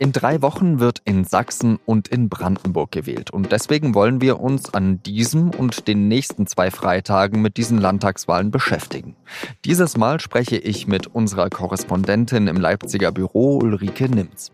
In drei Wochen wird in Sachsen und in Brandenburg gewählt. Und deswegen wollen wir uns an diesem und den nächsten zwei Freitagen mit diesen Landtagswahlen beschäftigen. Dieses Mal spreche ich mit unserer Korrespondentin im Leipziger Büro Ulrike Nimz.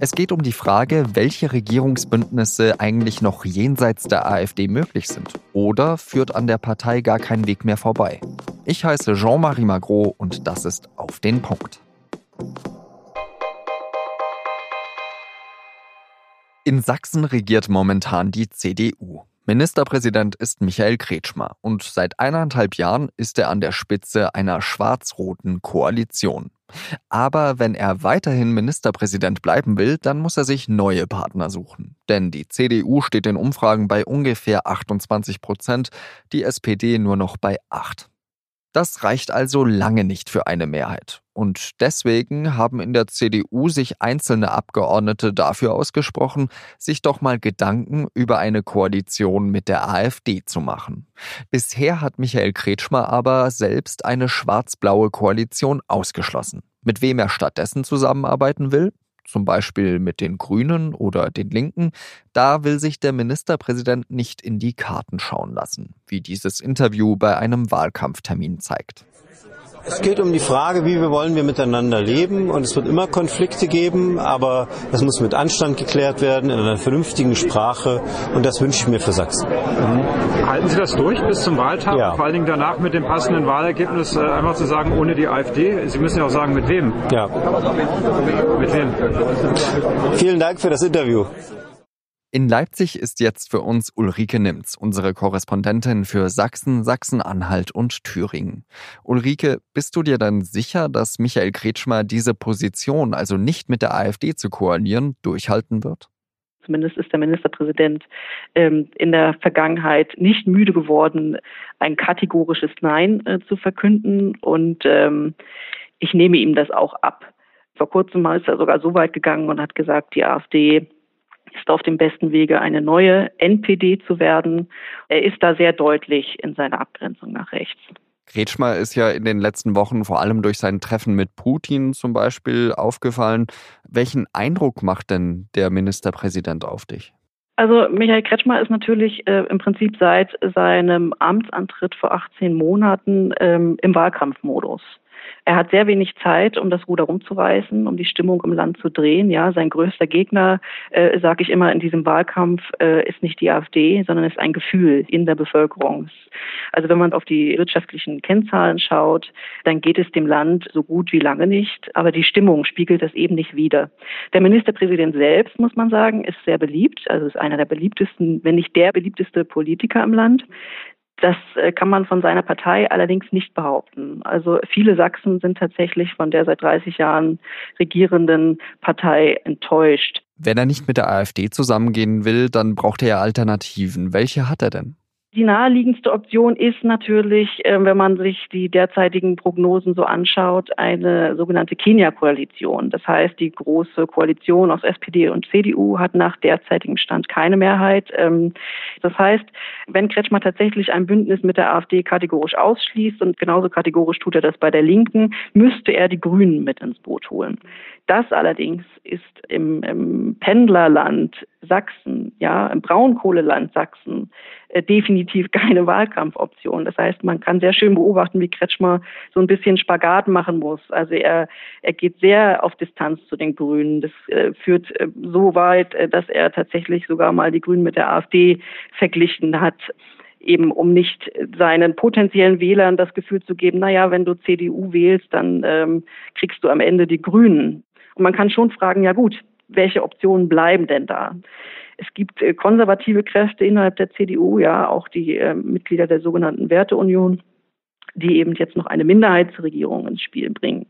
Es geht um die Frage, welche Regierungsbündnisse eigentlich noch jenseits der AfD möglich sind. Oder führt an der Partei gar kein Weg mehr vorbei? Ich heiße Jean-Marie Magro und das ist auf den Punkt. In Sachsen regiert momentan die CDU. Ministerpräsident ist Michael Kretschmer und seit eineinhalb Jahren ist er an der Spitze einer schwarz-roten Koalition. Aber wenn er weiterhin Ministerpräsident bleiben will, dann muss er sich neue Partner suchen. Denn die CDU steht in Umfragen bei ungefähr 28 Prozent, die SPD nur noch bei 8. Das reicht also lange nicht für eine Mehrheit. Und deswegen haben in der CDU sich einzelne Abgeordnete dafür ausgesprochen, sich doch mal Gedanken über eine Koalition mit der AfD zu machen. Bisher hat Michael Kretschmer aber selbst eine schwarz-blaue Koalition ausgeschlossen. Mit wem er stattdessen zusammenarbeiten will, zum Beispiel mit den Grünen oder den Linken, da will sich der Ministerpräsident nicht in die Karten schauen lassen, wie dieses Interview bei einem Wahlkampftermin zeigt. Es geht um die Frage, wie wir wollen wir miteinander leben und es wird immer Konflikte geben, aber es muss mit Anstand geklärt werden, in einer vernünftigen Sprache und das wünsche ich mir für Sachsen. Mhm. Halten Sie das durch bis zum Wahltag? Ja. Vor allen Dingen danach mit dem passenden Wahlergebnis äh, einfach zu sagen, ohne die AfD. Sie müssen ja auch sagen, mit wem? Ja. Mit wem? Vielen Dank für das Interview. In Leipzig ist jetzt für uns Ulrike Nimz, unsere Korrespondentin für Sachsen, Sachsen-Anhalt und Thüringen. Ulrike, bist du dir dann sicher, dass Michael Kretschmer diese Position, also nicht mit der AfD zu koalieren, durchhalten wird? Zumindest ist der Ministerpräsident ähm, in der Vergangenheit nicht müde geworden, ein kategorisches Nein äh, zu verkünden. Und ähm, ich nehme ihm das auch ab. Vor kurzem ist er sogar so weit gegangen und hat gesagt, die AfD ist auf dem besten Wege, eine neue NPD zu werden. Er ist da sehr deutlich in seiner Abgrenzung nach rechts. Kretschmer ist ja in den letzten Wochen vor allem durch sein Treffen mit Putin zum Beispiel aufgefallen. Welchen Eindruck macht denn der Ministerpräsident auf dich? Also Michael Kretschmer ist natürlich äh, im Prinzip seit seinem Amtsantritt vor 18 Monaten ähm, im Wahlkampfmodus. Er hat sehr wenig Zeit, um das Ruder rumzureißen, um die Stimmung im Land zu drehen. Ja, sein größter Gegner, äh, sage ich immer in diesem Wahlkampf, äh, ist nicht die AfD, sondern ist ein Gefühl in der Bevölkerung. Also wenn man auf die wirtschaftlichen Kennzahlen schaut, dann geht es dem Land so gut wie lange nicht, aber die Stimmung spiegelt das eben nicht wider. Der Ministerpräsident selbst, muss man sagen, ist sehr beliebt, also ist einer der beliebtesten, wenn nicht der beliebteste Politiker im Land. Das äh, kann man von seiner Partei allerdings nicht behaupten. Also viele Sachsen sind tatsächlich von der seit 30 Jahren regierenden Partei enttäuscht. Wenn er nicht mit der AfD zusammengehen will, dann braucht er ja Alternativen. Welche hat er denn? Die naheliegendste Option ist natürlich, äh, wenn man sich die derzeitigen Prognosen so anschaut, eine sogenannte Kenia-Koalition. Das heißt, die große Koalition aus SPD und CDU hat nach derzeitigem Stand keine Mehrheit. Ähm, das heißt, wenn Kretschmer tatsächlich ein Bündnis mit der AfD kategorisch ausschließt und genauso kategorisch tut er das bei der Linken, müsste er die Grünen mit ins Boot holen. Das allerdings ist im, im Pendlerland Sachsen, ja, im Braunkohleland Sachsen, definitiv keine Wahlkampfoption. Das heißt, man kann sehr schön beobachten, wie Kretschmer so ein bisschen Spagat machen muss. Also er, er geht sehr auf Distanz zu den Grünen. Das äh, führt äh, so weit, äh, dass er tatsächlich sogar mal die Grünen mit der AfD verglichen hat eben um nicht seinen potenziellen Wählern das Gefühl zu geben, naja, wenn du CDU wählst, dann ähm, kriegst du am Ende die Grünen. Und man kann schon fragen, ja gut, welche Optionen bleiben denn da? Es gibt äh, konservative Kräfte innerhalb der CDU, ja, auch die äh, Mitglieder der sogenannten Werteunion, die eben jetzt noch eine Minderheitsregierung ins Spiel bringen.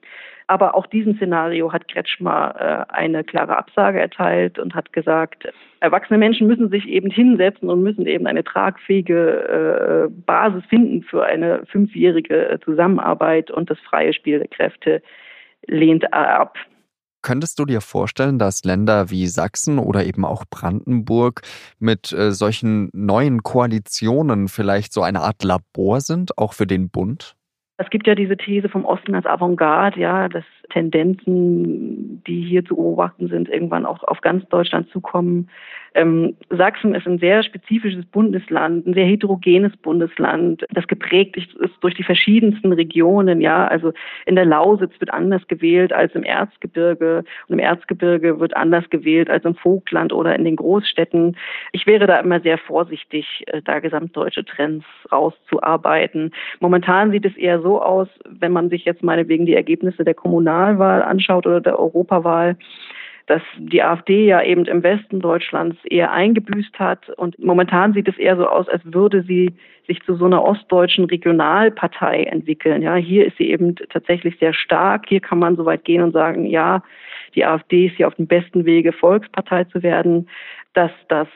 Aber auch diesem Szenario hat Kretschmer äh, eine klare Absage erteilt und hat gesagt, erwachsene Menschen müssen sich eben hinsetzen und müssen eben eine tragfähige äh, Basis finden für eine fünfjährige Zusammenarbeit und das freie Spiel der Kräfte lehnt ab. Könntest du dir vorstellen, dass Länder wie Sachsen oder eben auch Brandenburg mit äh, solchen neuen Koalitionen vielleicht so eine Art Labor sind, auch für den Bund? Es gibt ja diese These vom Osten als Avantgarde, ja, dass Tendenzen, die hier zu beobachten sind, irgendwann auch auf ganz Deutschland zukommen. Ähm, Sachsen ist ein sehr spezifisches Bundesland, ein sehr heterogenes Bundesland, das geprägt ist durch die verschiedensten Regionen. Ja, also in der Lausitz wird anders gewählt als im Erzgebirge und im Erzgebirge wird anders gewählt als im Vogtland oder in den Großstädten. Ich wäre da immer sehr vorsichtig, äh, da gesamtdeutsche Trends rauszuarbeiten. Momentan sieht es eher so aus, wenn man sich jetzt meinetwegen die Ergebnisse der Kommunalwahl anschaut oder der Europawahl, dass die AfD ja eben im Westen Deutschlands eher eingebüßt hat. Und momentan sieht es eher so aus, als würde sie sich zu so einer ostdeutschen Regionalpartei entwickeln. Ja, hier ist sie eben tatsächlich sehr stark. Hier kann man so weit gehen und sagen, ja, die AfD ist hier auf dem besten Wege, Volkspartei zu werden. Dass das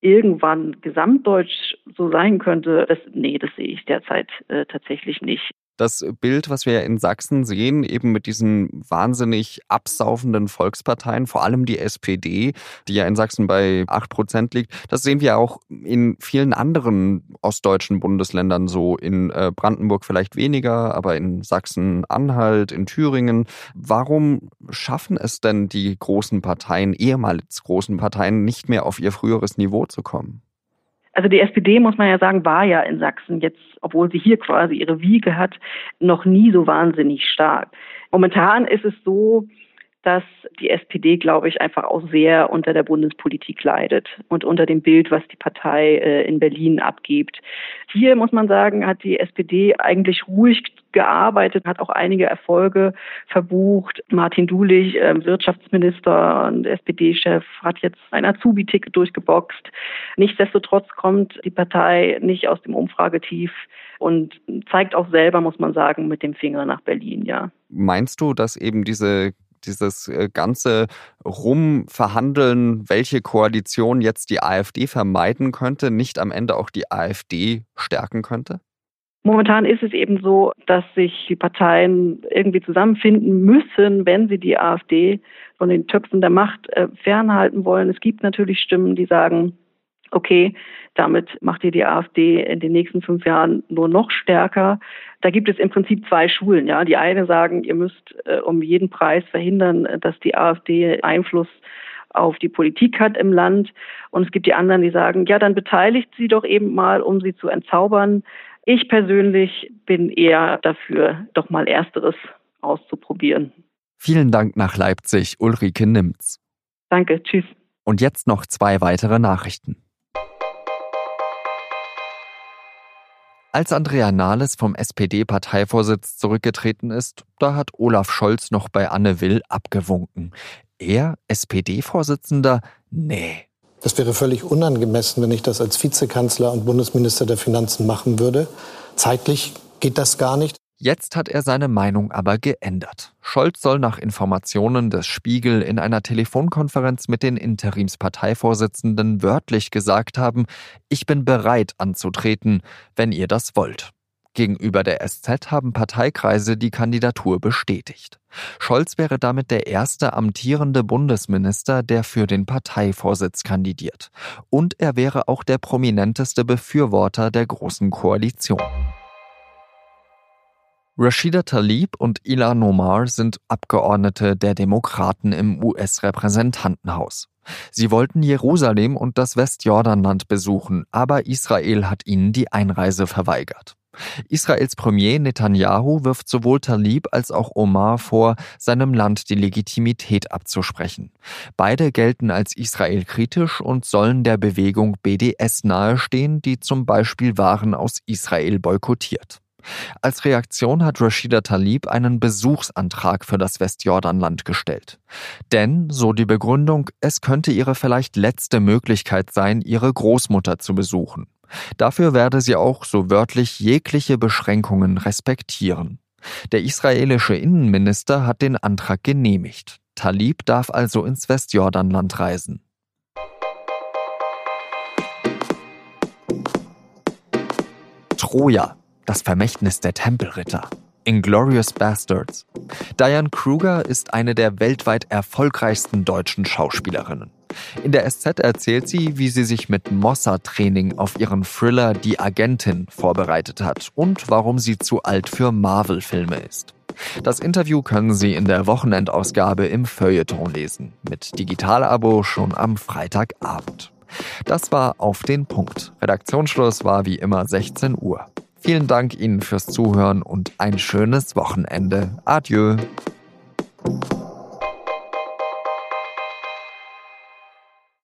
irgendwann gesamtdeutsch so sein könnte, das, nee, das sehe ich derzeit äh, tatsächlich nicht das Bild, was wir in Sachsen sehen, eben mit diesen wahnsinnig absaufenden Volksparteien, vor allem die SPD, die ja in Sachsen bei acht Prozent liegt, das sehen wir auch in vielen anderen ostdeutschen Bundesländern so. In äh, Brandenburg vielleicht weniger, aber in Sachsen-Anhalt, in Thüringen. Warum schaffen es denn die großen Parteien, ehemals großen Parteien, nicht mehr auf ihr früheres Niveau zu kommen? Also die SPD, muss man ja sagen, war ja in Sachsen jetzt, obwohl sie hier quasi ihre Wiege hat, noch nie so wahnsinnig stark. Momentan ist es so, dass die SPD, glaube ich, einfach auch sehr unter der Bundespolitik leidet und unter dem Bild, was die Partei äh, in Berlin abgibt. Hier muss man sagen, hat die SPD eigentlich ruhig gearbeitet, hat auch einige Erfolge verbucht. Martin Dulich, äh, Wirtschaftsminister und SPD-Chef, hat jetzt ein Azubi-Ticket durchgeboxt. Nichtsdestotrotz kommt die Partei nicht aus dem Umfragetief und zeigt auch selber, muss man sagen, mit dem Finger nach Berlin, ja. Meinst du, dass eben diese dieses äh, ganze Rumverhandeln, welche Koalition jetzt die AfD vermeiden könnte, nicht am Ende auch die AfD stärken könnte? Momentan ist es eben so, dass sich die Parteien irgendwie zusammenfinden müssen, wenn sie die AfD von den Töpfen der Macht äh, fernhalten wollen. Es gibt natürlich Stimmen, die sagen, okay, damit macht ihr die AfD in den nächsten fünf Jahren nur noch stärker. Da gibt es im Prinzip zwei Schulen. Ja, die eine sagen, ihr müsst äh, um jeden Preis verhindern, dass die AfD Einfluss auf die Politik hat im Land. Und es gibt die anderen, die sagen, ja, dann beteiligt sie doch eben mal, um sie zu entzaubern. Ich persönlich bin eher dafür, doch mal Ersteres auszuprobieren. Vielen Dank nach Leipzig, Ulrike Nimz. Danke, tschüss. Und jetzt noch zwei weitere Nachrichten. Als Andrea Nahles vom SPD-Parteivorsitz zurückgetreten ist, da hat Olaf Scholz noch bei Anne Will abgewunken. Er, SPD-Vorsitzender? Nee. Das wäre völlig unangemessen, wenn ich das als Vizekanzler und Bundesminister der Finanzen machen würde. Zeitlich geht das gar nicht. Jetzt hat er seine Meinung aber geändert. Scholz soll nach Informationen des Spiegel in einer Telefonkonferenz mit den Interimsparteivorsitzenden wörtlich gesagt haben, ich bin bereit anzutreten, wenn ihr das wollt. Gegenüber der SZ haben Parteikreise die Kandidatur bestätigt. Scholz wäre damit der erste amtierende Bundesminister, der für den Parteivorsitz kandidiert. Und er wäre auch der prominenteste Befürworter der Großen Koalition. Rashida Tlaib und Ilan Omar sind Abgeordnete der Demokraten im US-Repräsentantenhaus. Sie wollten Jerusalem und das Westjordanland besuchen, aber Israel hat ihnen die Einreise verweigert. Israels Premier Netanyahu wirft sowohl Talib als auch Omar vor, seinem Land die Legitimität abzusprechen. Beide gelten als israelkritisch und sollen der Bewegung BDS nahestehen, die zum Beispiel Waren aus Israel boykottiert. Als Reaktion hat Rashida Talib einen Besuchsantrag für das Westjordanland gestellt. Denn, so die Begründung, es könnte ihre vielleicht letzte Möglichkeit sein, ihre Großmutter zu besuchen. Dafür werde sie auch so wörtlich jegliche Beschränkungen respektieren. Der israelische Innenminister hat den Antrag genehmigt. Talib darf also ins Westjordanland reisen. Troja das Vermächtnis der Tempelritter. Inglorious Bastards. Diane Kruger ist eine der weltweit erfolgreichsten deutschen Schauspielerinnen. In der SZ erzählt sie, wie sie sich mit Mossad-Training auf ihren Thriller Die Agentin vorbereitet hat und warum sie zu alt für Marvel-Filme ist. Das Interview können Sie in der Wochenendausgabe im Feuilleton lesen. Mit Digitalabo schon am Freitagabend. Das war auf den Punkt. Redaktionsschluss war wie immer 16 Uhr. Vielen Dank Ihnen fürs Zuhören und ein schönes Wochenende. Adieu.